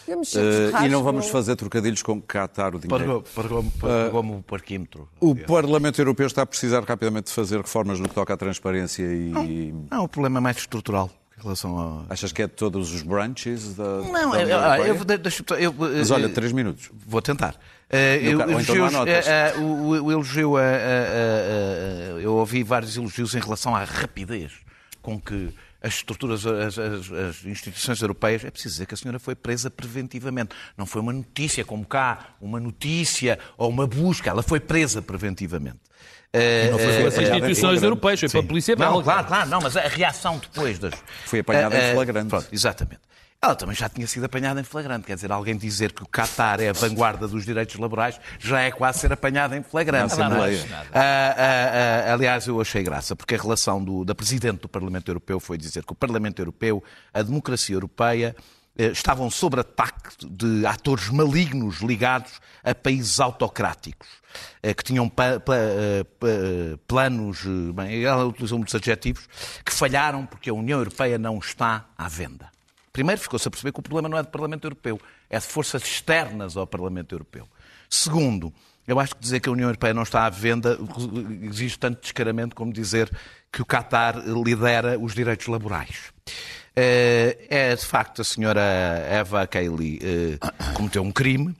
Uh, e não vamos fazer trocadilhos com Qatar o dinheiro. Pagou-me o parquímetro. O Parlamento Europeu está a precisar rapidamente de fazer reformas no que toca à transparência e... Não, não o problema é mais estrutural. Em relação a... Achas que é de todos os branches da. Não, da eu, eu, deixa, eu, Mas olha, três minutos. Vou tentar. Uh, eu, então elogios, uh, uh, o, elogio a, Eu ouvi vários elogios em relação à rapidez com que as estruturas, as, as, as, instituições europeias, é preciso dizer que a senhora foi presa preventivamente. Não foi uma notícia como cá, uma notícia ou uma busca. Ela foi presa preventivamente. Uh, não foi uh, as instituições europeias, foi para a polícia Não, claro, claro, não, mas a reação depois das. Foi apanhada em flagrante. Pronto, exatamente. Ela também já tinha sido apanhada em flagrante. Quer dizer, alguém dizer que o Qatar é a vanguarda dos direitos laborais já é quase ser apanhada em flagrante. Não, não, não, ah, ah, ah, aliás, eu achei graça, porque a relação do, da Presidente do Parlamento Europeu foi dizer que o Parlamento Europeu, a democracia europeia, eh, estavam sob ataque de atores malignos ligados a países autocráticos, eh, que tinham eh, planos, bem, ela utilizou muitos adjetivos, que falharam porque a União Europeia não está à venda. Primeiro, ficou-se a perceber que o problema não é do Parlamento Europeu, é de forças externas ao Parlamento Europeu. Segundo, eu acho que dizer que a União Europeia não está à venda exige tanto descaramento como dizer que o Qatar lidera os direitos laborais. Eh, é, de facto, a senhora Eva Kaili eh, cometeu um crime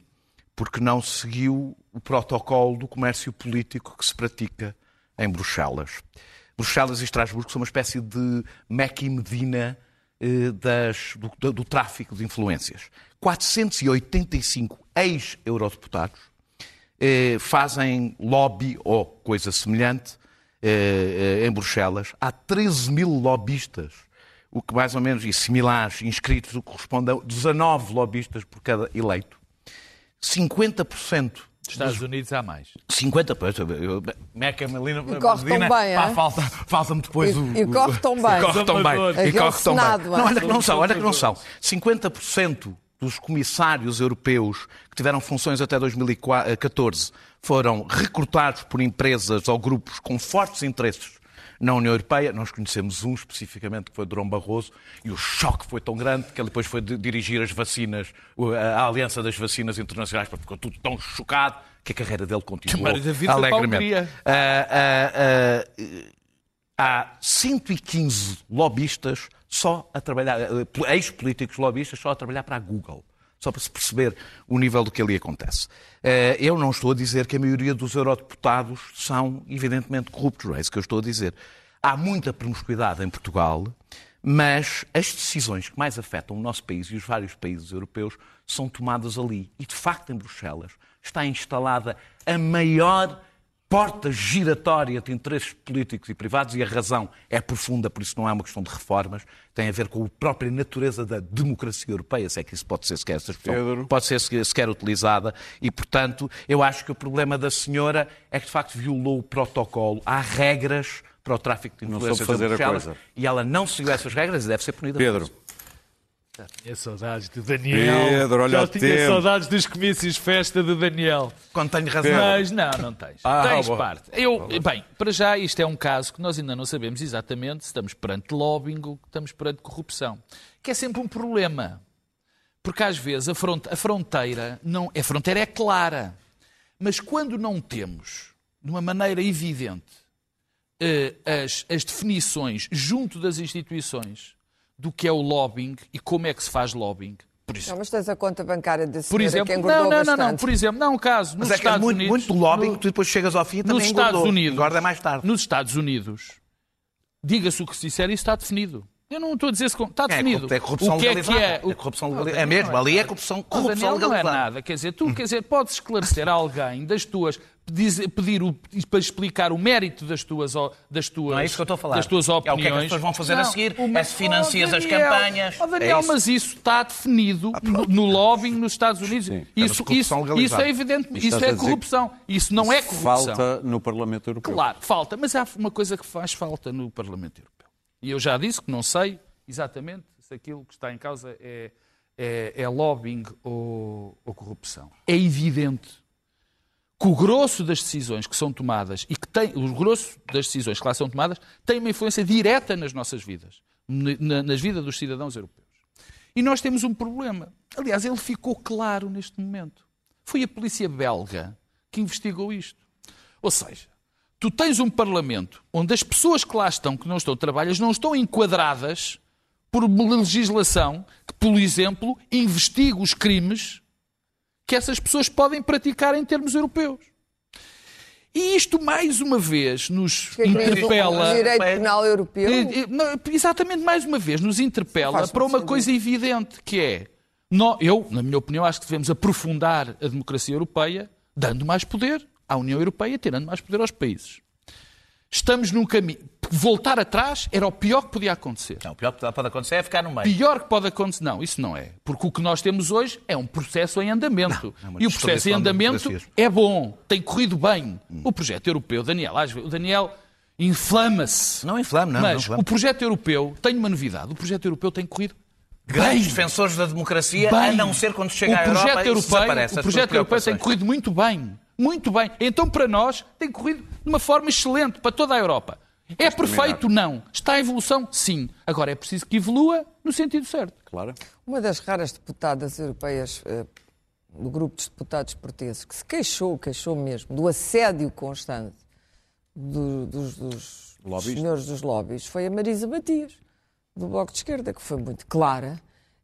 porque não seguiu o protocolo do comércio político que se pratica em Bruxelas. Bruxelas e Estrasburgo são uma espécie de Meca e Medina das, do, do, tráfico de influências. 485 ex-eurodeputados eh, fazem lobby ou coisa semelhante eh, em Bruxelas. Há 13 mil lobistas, o que mais ou menos, e similares, inscritos, o que corresponde a 19 lobistas por cada eleito. 50% Estados Unidos há mais. 50, pois. Meca, Melina, corre Medina, tão bem, pá, falta, falta-me depois e, o... E corre tão bem. E corre tão bem. E corre tão bem. Não, olha que não são, olha que não são. 50% dos comissários europeus que tiveram funções até 2014 foram recrutados por empresas ou grupos com fortes interesses na União Europeia. Nós conhecemos um especificamente, que foi Durão Barroso, e o choque foi tão grande que ele depois foi dirigir as vacinas, a Aliança das Vacinas Internacionais, porque ficou tudo tão chocado que a carreira dele continuou alegremente. Uh, uh, uh, há 115 lobistas só a trabalhar, eh, ex-políticos lobistas só a trabalhar para a Google. Só para se perceber o nível do que ali acontece. Eh, eu não estou a dizer que a maioria dos eurodeputados são, evidentemente, corruptos. Não é isso que eu estou a dizer. Há muita promiscuidade em Portugal, mas as decisões que mais afetam o nosso país e os vários países europeus são tomadas ali. E, de facto, em Bruxelas está instalada a maior porta giratória de interesses políticos e privados e a razão é profunda, por isso não é uma questão de reformas, tem a ver com a própria natureza da democracia europeia, se é que isso pode ser sequer expressão, pode ser sequer utilizada e, portanto, eu acho que o problema da senhora é que de facto violou o protocolo. Há regras para o tráfico de influências fazer a coisa. e ela não seguiu essas regras e deve ser punida. Pedro. Já tinha saudades do Daniel. Pedro, olha Já tinha tempo. saudades dos comícios festa do Daniel. Quando tenho razão. Mas não, não tens. Ah, tens bom. parte. Eu, bem, para já isto é um caso que nós ainda não sabemos exatamente se estamos perante lobbying ou se estamos perante corrupção. Que é sempre um problema. Porque às vezes a, front- a fronteira não, a fronteira é clara. Mas quando não temos, de uma maneira evidente, eh, as, as definições junto das instituições do que é o lobbying e como é que se faz lobbying. Por isso, Não, mas tens a conta bancária desse por exemplo, que engordou não, não, não, bastante. não, por exemplo, não, um caso, nos Mas é que é Estados muito, Unidos, muito lobbying no- que tu depois chegas ao fim e nos também Estados engordou. Unidos, Engorda mais tarde. nos Estados Unidos, diga-se o que se disser, isso está definido. Eu não estou a dizer se está É, definido. é corrupção o que é que legalizada. é? É corrupção legalizada. É mesmo, ali é corrupção, corrupção Daniel, não é legalizada. nada. Quer dizer, tu quer dizer, podes esclarecer a alguém das tuas. Dizer- pedir o, para explicar o mérito das tuas, das tuas, Não é isso que eu estou a falar. das tuas É o que é que as opiniões. pessoas vão fazer a Não, seguir, o- é se financias Oh, as Daniel, campanhas. oh, Daniel, É isso. mas isso está definido no, no lobbying nos Estados Unidos. Isso, Chama-se corrupção isso, legalizada. isso é evidente. Isto Isso a é dizer corrupção. Isso não é corrupção. Falta no Parlamento Europeu. Claro, falta. Mas há uma coisa que faz falta no Parlamento Europeu. E eu já disse que não sei exatamente se aquilo que está em causa é, é, é lobbying ou, ou corrupção. É evidente que o grosso das decisões que são tomadas e que tem, o grosso das decisões que lá são tomadas tem uma influência direta nas nossas vidas, na- nas vidas dos cidadãos europeus. E nós temos um problema. Aliás, ele ficou claro neste momento. Foi a polícia belga que investigou isto. Ou seja, tu tens um Parlamento onde as pessoas que lá estão, que não estão trabalhas, não estão enquadradas por uma legislação que, por exemplo, investiga os crimes que essas pessoas podem praticar em termos europeus. E isto, mais uma vez, nos Que interpela. O direito penal europeu. Eh, eh, Exatamente, mais uma vez, nos interpela para uma sentido. coisa evidente, que é, eu, na minha opinião, acho que devemos aprofundar a democracia europeia, dando mais poder à União Europeia, tirando mais poder aos países. Estamos num caminho. Voltar atrás era o pior que podia acontecer. Não, o pior que pode acontecer é ficar no meio. Pior que pode acontecer. Não, isso não é. Porque o que nós temos hoje é um processo em andamento. é uma e o processo em andamento é bom, tem corrido bem. O projeto europeu, Daniel, às vezes, o Daniel inflama-se. Não inflame, não. não Mas inflame. o projeto europeu tem uma novidade. O projeto europeu tem corrido Grandes bem. defensores da democracia, bem. a não ser quando chega à Europa europeu, desaparece O projeto europeu tem corrido muito bem. Muito bem. Então, para nós, tem corrido de uma forma excelente para toda a Europa. É perfeito? Não. Está em evolução? Sim. Agora, é preciso que evolua no sentido certo. Claro. Uma das raras deputadas europeias eh, do grupo dos deputados portugueses que se queixou, queixou mesmo, do assédio constante do- dos, dos Lobbies? senhores dos lobbies foi a Marisa Matias, do Bloco de Esquerda, que foi muito clara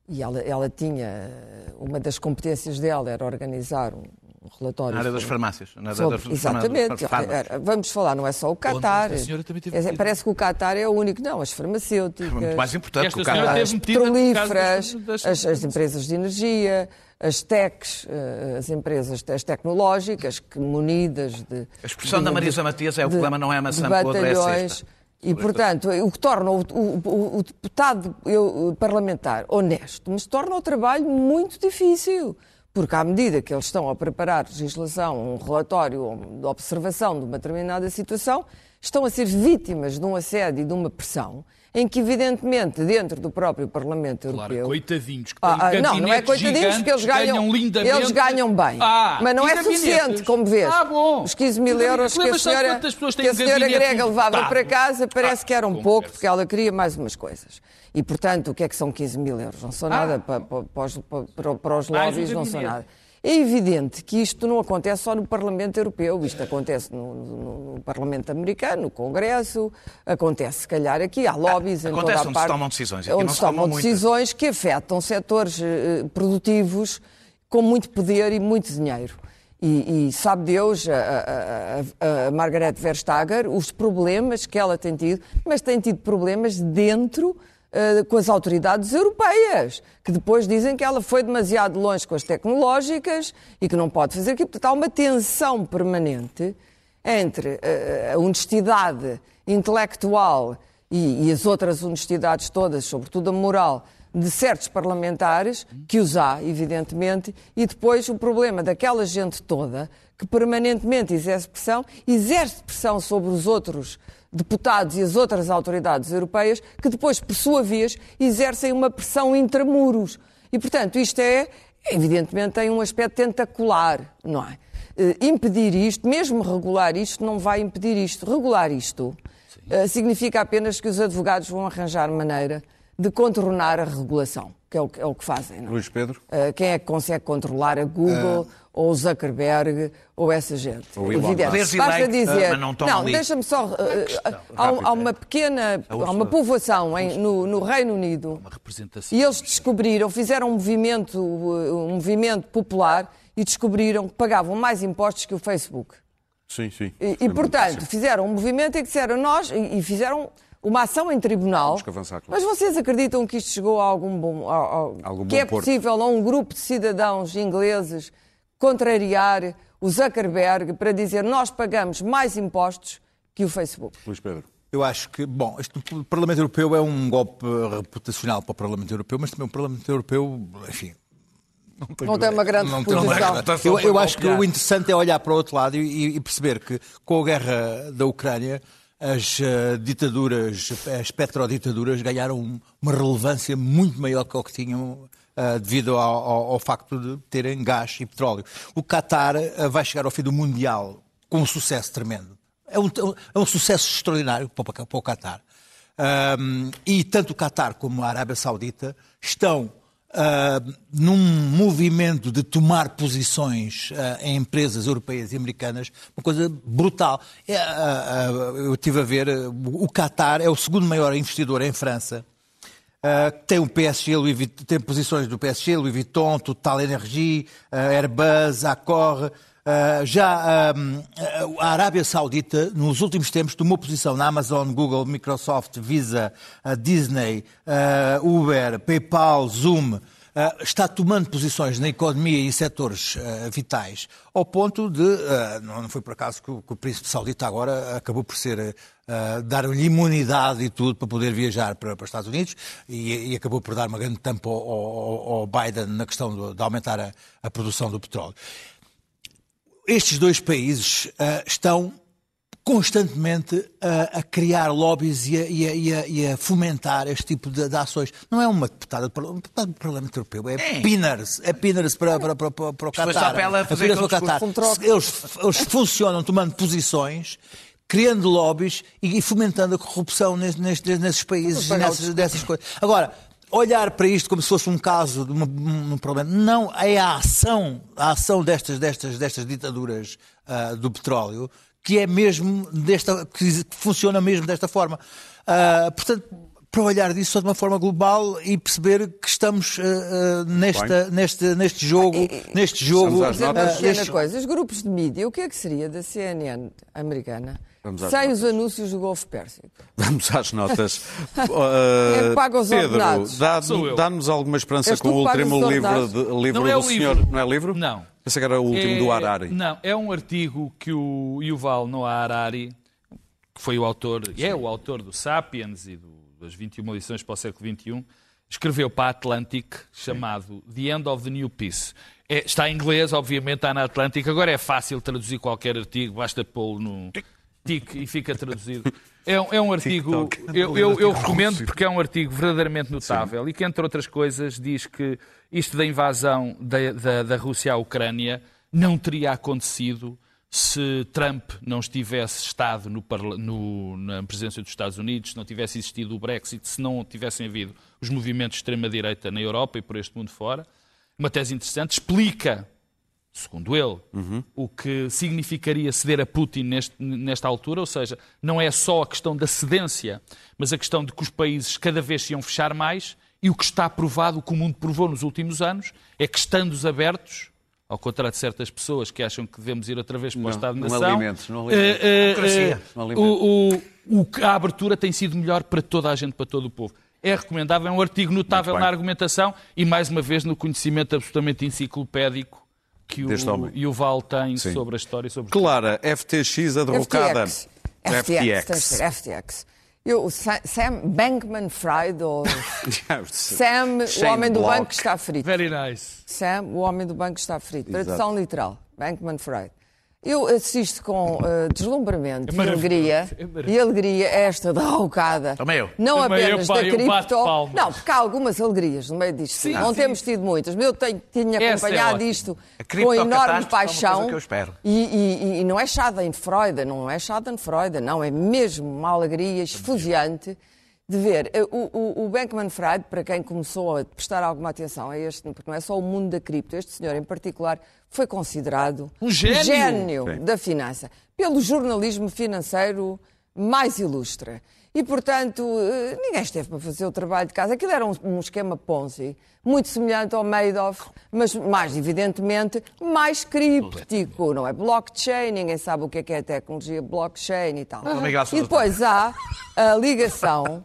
e ela, ela tinha, eh, uma das competências dela era organizar um um relatório Na área das farmácias. Na área Sobre- das exatamente. farmácias. Vamos falar, não é só o Qatar. a senhora também teve É. Parece que o Qatar é o único. Não, as farmacêuticas. Muito mais importante Esta que o teve as petrolíferas, das- as, as empresas de energia, as techs, eh, as empresas as tecnológicas, que munidas de. A expressão de- da Marisa de- Matias é o de- problema não é a maçã podre, é cesta. E, portanto, o que torna o, o- o- o deputado eu, parlamentar honesto, mas torna o trabalho muito difícil. Porque, à medida que eles estão a preparar legislação, um relatório de observação de uma determinada situação, estão a ser vítimas de um assédio e de uma pressão em que, evidentemente, dentro do próprio Parlamento Claro, Europeu. coitadinhos. Que Ah, têm ah, não, não é coitadinhos, porque eles gigantes, ganham, lindamente. eles ganham bem. Ah, mas não é gabinetes? suficiente, como vês. Ah, bom. Os 15 mil euros que a senhora, que a senhora grega levava lotado? para casa, parece Ah, que era um pouco, porque ela queria mais umas coisas. E, portanto, o que é que são 15 mil euros? Não são nada, para, para, para os- para- os lobbies não são nada. É evidente que isto não acontece só no Parlamento Europeu, isto acontece no, no, no Parlamento Americano, no Congresso, acontece se calhar aqui, há lobbies ah, em toda a onde parte. se tomam decisões. Aqui onde se tomam decisões que afetam setores uh, produtivos com muito poder e muito dinheiro. E, e sabe Deus, a, a, a, a Margaret Verstager, os problemas que ela tem tido, mas tem tido problemas dentro uh, com as autoridades europeias, que depois dizem que ela foi demasiado longe com as tecnológicas e que não pode fazer aquilo. Portanto, há uma tensão permanente entre uh, a honestidade intelectual e, e as outras honestidades todas, sobretudo a moral, de certos parlamentares, que os há, evidentemente, e depois o problema daquela gente toda que permanentemente exerce pressão, exerce pressão sobre os outros deputados e as outras autoridades europeias, que depois, por sua vez, exercem uma pressão intramuros. E, portanto, isto é, evidentemente, tem um aspecto tentacular, não é? Uh, impedir isto, mesmo regular isto, não vai impedir isto. Regular isto uh, significa apenas que os advogados vão arranjar maneira de contornar a regulação, que é o que, é o que fazem. Não? Luís Pedro? Uh, quem é que consegue controlar a Google, uh... ou o Zuckerberg, ou essa gente? Ou Evidente. Basta dizer. Uh, não, não deixa-me só. há, há, uma pequena. Há uma povoação em, no, no, Reino Unido. Uma representação. E eles descobriram, fizeram um movimento, um movimento popular e descobriram que pagavam mais impostos que o Facebook. Sim, sim. E, e portanto, fizeram um movimento e disseram nós, e, e fizeram uma ação em tribunal. Avançar, claro. Mas vocês acreditam que isto chegou a algum bom. A, a, algum que bom é possível a um grupo de cidadãos ingleses contrariar o Zuckerberg para dizer nós pagamos mais impostos que o Facebook? Luís Pedro. Eu acho que, bom, este, o Parlamento Europeu é um golpe reputacional para o Parlamento Europeu, mas também o Parlamento Europeu, enfim, não tem, não tem uma grande não reputação. Eu, eu acho que o interessante é olhar para o outro lado e, e perceber que com a guerra da Ucrânia as uh, ditaduras, as petroditaduras ganharam uma relevância muito maior que o que tinham uh, devido ao, ao, ao, facto de terem gás e petróleo. O Qatar uh, vai chegar ao fim do Mundial com um sucesso tremendo. É um, é um sucesso extraordinário para, para o Qatar. E tanto o Qatar como a Arábia Saudita estão num movimento de tomar posições uh, em empresas europeias e americanas, uma coisa brutal. É, eu estive a ver, o Qatar é o segundo maior investidor em França. Tem o PSG, Louis tem posições do PSG, Louis Vuitton, Total Energia, Airbus, Accor. Uh, já uh, a Arábia Saudita, nos últimos tempos, tomou posição na Amazon, Google, Microsoft, Visa, uh, Disney, Uber, PayPal, Zoom. Está tomando posições na economia e setores vitais, ao ponto de. não foi por acaso que o, que o príncipe saudita agora acabou por ser. dar-lhe imunidade e tudo para poder viajar para, para os Estados Unidos e, e, acabou por dar uma grande tampa ao, ao, ao Biden na questão de, de aumentar a, a produção do petróleo estes dois países uh, estão constantemente uh, a criar lobbies e a, e, a, e a, fomentar este tipo de, de, ações. Não é uma deputada, um do Parlamento Europeu, é, é. Pinners, é Pinners para, para, para, para, para o Qatar. É para o Qatar. Eles, eles funcionam tomando posições criando lobbies e fomentando a corrupção nesses, nesses países, nessas, dessas coisas. Agora, olhar para isto como se fosse um caso de um, um problema. Não, é a ação, a ação destas, destas, destas ditaduras uh, do petróleo que é mesmo desta, que funciona mesmo desta forma. Uh, portanto, para olhar disso de uma forma global e perceber que estamos uh, uh, nesta, neste, neste jogo, neste jogo. Uh, neste... coisa, os grupos de mídia, o que é que seria da CNN americana? Sem os anúncios do Golfo Pérsico. Vamos às notas. uh, é paga os Pedro, dá-nos dá alguma esperança com o último livro, de, livro não é do senhor. Livro. Não é livro? Não. Pensei que era o último é, do Harari. Não, é um artigo que o Yuval Noah Harari, que foi o autor, Sim. é o autor do Sapiens e do, das 21 lições para o século XXI, escreveu para a Atlantic, chamado Sim. The End of the New Peace. É, está em inglês, obviamente, está na Atlantic. Agora é fácil traduzir qualquer artigo, basta pô-lo no TIC e fica traduzido. É, é um artigo, eu, eu, eu, recomendo porque é um artigo verdadeiramente notável Sim. e que, entre outras coisas, diz que isto da invasão da, da, da Rússia à Ucrânia não teria acontecido se Trump não estivesse estado no, no, na presidência dos Estados Unidos, se não tivesse existido o Brexit, se não tivessem havido os movimentos de extrema-direita na Europa e por este mundo fora. Uma tese interessante, explica segundo ele, uhum. o que significaria ceder a Putin neste, nesta altura, ou seja, não é só a questão da cedência, mas a questão de que os países cada vez se iam fechar mais, e o que está provado, o que o mundo provou nos últimos anos, é que estando abertos, ao contrário de certas pessoas que acham que devemos ir outra vez para o Estado-nação, não alimentos, não alimentos. Uh, uh, uh, o, o, a abertura tem sido melhor para toda a gente, para todo o povo é recomendável, é um artigo notável na argumentação e, mais uma vez, no conhecimento absolutamente enciclopédico que o Yuval tem Sim. sobre a história. Sobre Clara, FTX advogada. FTX. FTX. FTX. FTX. Eu, Sam Bankman-Fried ou Sam, o homem do banco que está frito. Very nice. Sam, o homem do banco que está frito. Tradução literal. Bankman-Fried. Eu assisto com uh, deslumbramento é e alegria, é e alegria esta da Alcada. Também eu. Não Também apenas eu, da cripto. Não, porque há algumas alegrias no meio disto. Sim, não sim. temos tido muitas, mas eu tenho, tinha é acompanhado é isto com enorme paixão. E, e, e, não é Schadenfreude, não é Schadenfreude, não, é mesmo uma alegria esfuziante de ver. Eh, o, o, o Bankman Fried, para quem começou a prestar alguma atenção a este, porque não é só o mundo da cripto, este senhor em particular foi considerado um gênio, gênio da finança pelo jornalismo financeiro mais ilustre. E, portanto, eh, ninguém esteve para fazer o trabalho de casa. Aquilo era um, um esquema Ponzi, muito semelhante ao Madoff, mas mais, evidentemente, mais críptico. Não é blockchain, ninguém sabe o que é, que é a tecnologia blockchain e tal. E depois há a ligação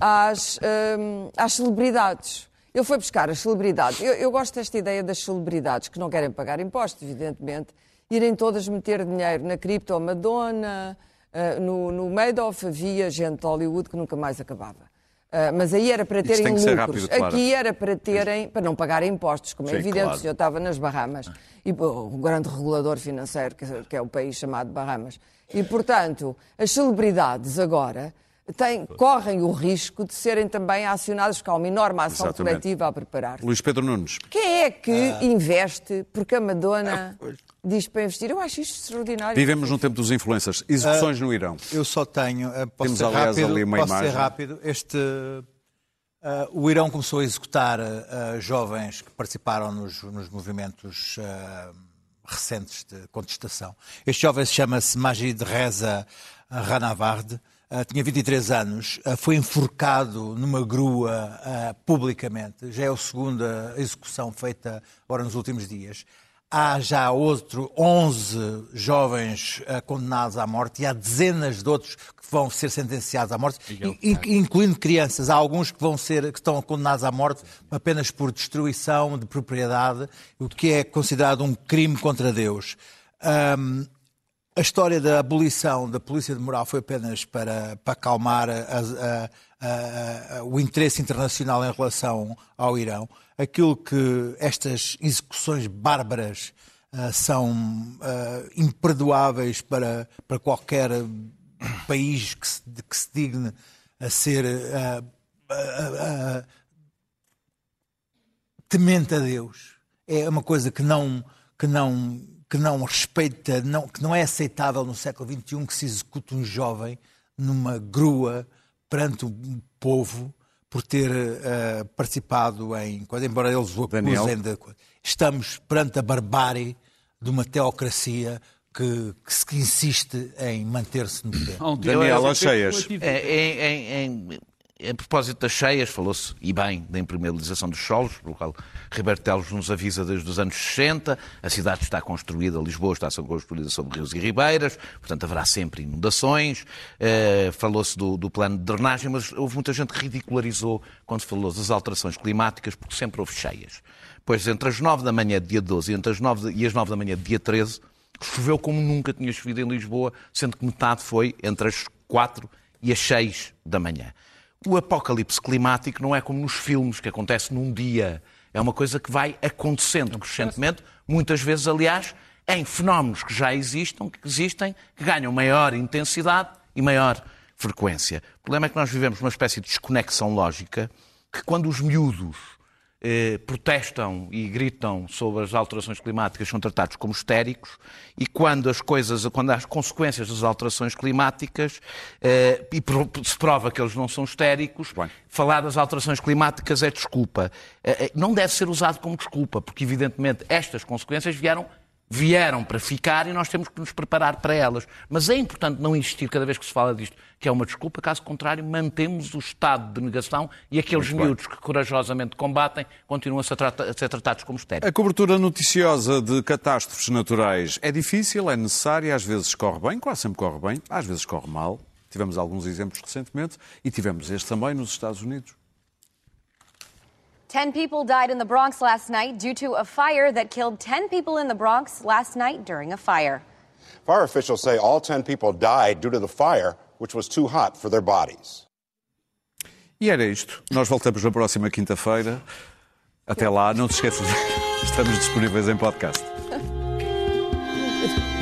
às, um, às celebridades. Ele foi buscar as celebridades. Eu, eu gosto desta ideia das celebridades que não querem pagar impostos, evidentemente, irem todas meter dinheiro na cripto, Madonna, uh, no, no Madoff havia gente de Hollywood que nunca mais acabava. Uh, mas aí era para terem lucros. Rápido, claro. Aqui era para terem, para não pagarem impostos, como é Sim, é evidente, claro. o senhor estava nas Bahamas. E o grande regulador financeiro, que é o país chamado Bahamas. E, portanto, as celebridades agora têm, correm o risco de serem também acionadas, porque há uma enorme ação Exatamente. coletiva a preparar. -se. Luís Pedro Nunes. Quem é que ah. investe porque a Madonna ah, diz para investir? Eu acho isto extraordinário. Vivemos num tempo dos influencers. Execuções uh, no Irão. Eu só tenho. Uh, posso Temos, ser aliás, rápido, ali uma posso imagem. ser rápido. Este. Uh, o Irão começou a executar uh, jovens que participaram nos, nos movimentos uh, recentes de contestação. Este jovem chama-se Majid Reza Ranavard, uh, tinha 23 anos, uh, foi enforcado numa grua uh, publicamente. Já é a segunda execução feita agora nos últimos dias. Há já outro 11 jovens condenados à morte e há dezenas de outros que vão ser sentenciados à morte, incluindo crianças. Há alguns que vão ser que estão condenados à morte apenas por destruição de propriedade, o que é considerado um crime contra Deus. Um, a história da abolição da polícia de moral foi apenas para, para acalmar a, a, a, o interesse internacional em relação ao Irão. Aquilo que estas execuções bárbaras uh, são uh, imperdoáveis para, para qualquer país que se, que se digne a ser uh, temente a Deus. É uma coisa que não, que não que não respeita, não, que não é aceitável no século XXI que se execute um jovem numa grua perante um povo por ter uh, participado em, embora eles o acusem de... Estamos perante a barbárie de uma teocracia que, que, insiste em manter-se no poder. Daniel, às cheias. É, em, em, a propósito das cheias, falou-se, e bem, da impermeabilização dos solos, pelo qual Ribeiro Teles nos avisa desde os anos 60. A cidade está construída, Lisboa está construída sobre rios e ribeiras, portanto haverá sempre inundações. Uh, falou-se do, do, plano de drenagem, mas houve muita gente que ridicularizou quando se falou das alterações climáticas, porque sempre houve cheias. Pois entre as 9 da manhã de dia 12 e, entre as 9 de, e as 9 da manhã de dia 13, choveu como nunca tinha chovido em Lisboa, sendo que metade foi entre as 4 e as 6 da manhã. O apocalipse climático não é como nos filmes, que acontece num dia. É uma coisa que vai acontecendo crescentemente, muitas vezes, aliás, em fenómenos que já existam, que existem, que ganham maior intensidade e maior frequência. O problema é que nós vivemos uma espécie de desconexão lógica que, quando os miúdos eh, protestam e gritam sobre as alterações climáticas são tratados como histéricos e quando as coisas, quando as consequências das alterações climáticas eh, e se prova que eles não são histéricos, Bem. falar das alterações climáticas é desculpa. Eh, eh, não deve ser usado como desculpa, porque evidentemente estas consequências vieram vieram para ficar e nós temos que nos preparar para elas. Mas é importante não insistir cada vez que se fala disto, que é uma desculpa, caso contrário, mantemos o estado de negação e aqueles Muito miúdos bem. que corajosamente combatem continuam a ser, a ser tratados como estéreis. A cobertura noticiosa de catástrofes naturais é difícil, é necessária, às vezes corre bem, quase sempre corre bem, às vezes corre mal. Tivemos alguns exemplos recentemente e tivemos este também nos Estados Unidos. Ten people died in the Bronx last night due to a fire that killed 10 people in the Bronx last night during a fire. Fire officials say all 10 people died due to the fire, which was too hot for their bodies. E era isto. Nós voltamos na próxima quinta-feira. Até lá, não te esqueças, estamos disponíveis em podcast.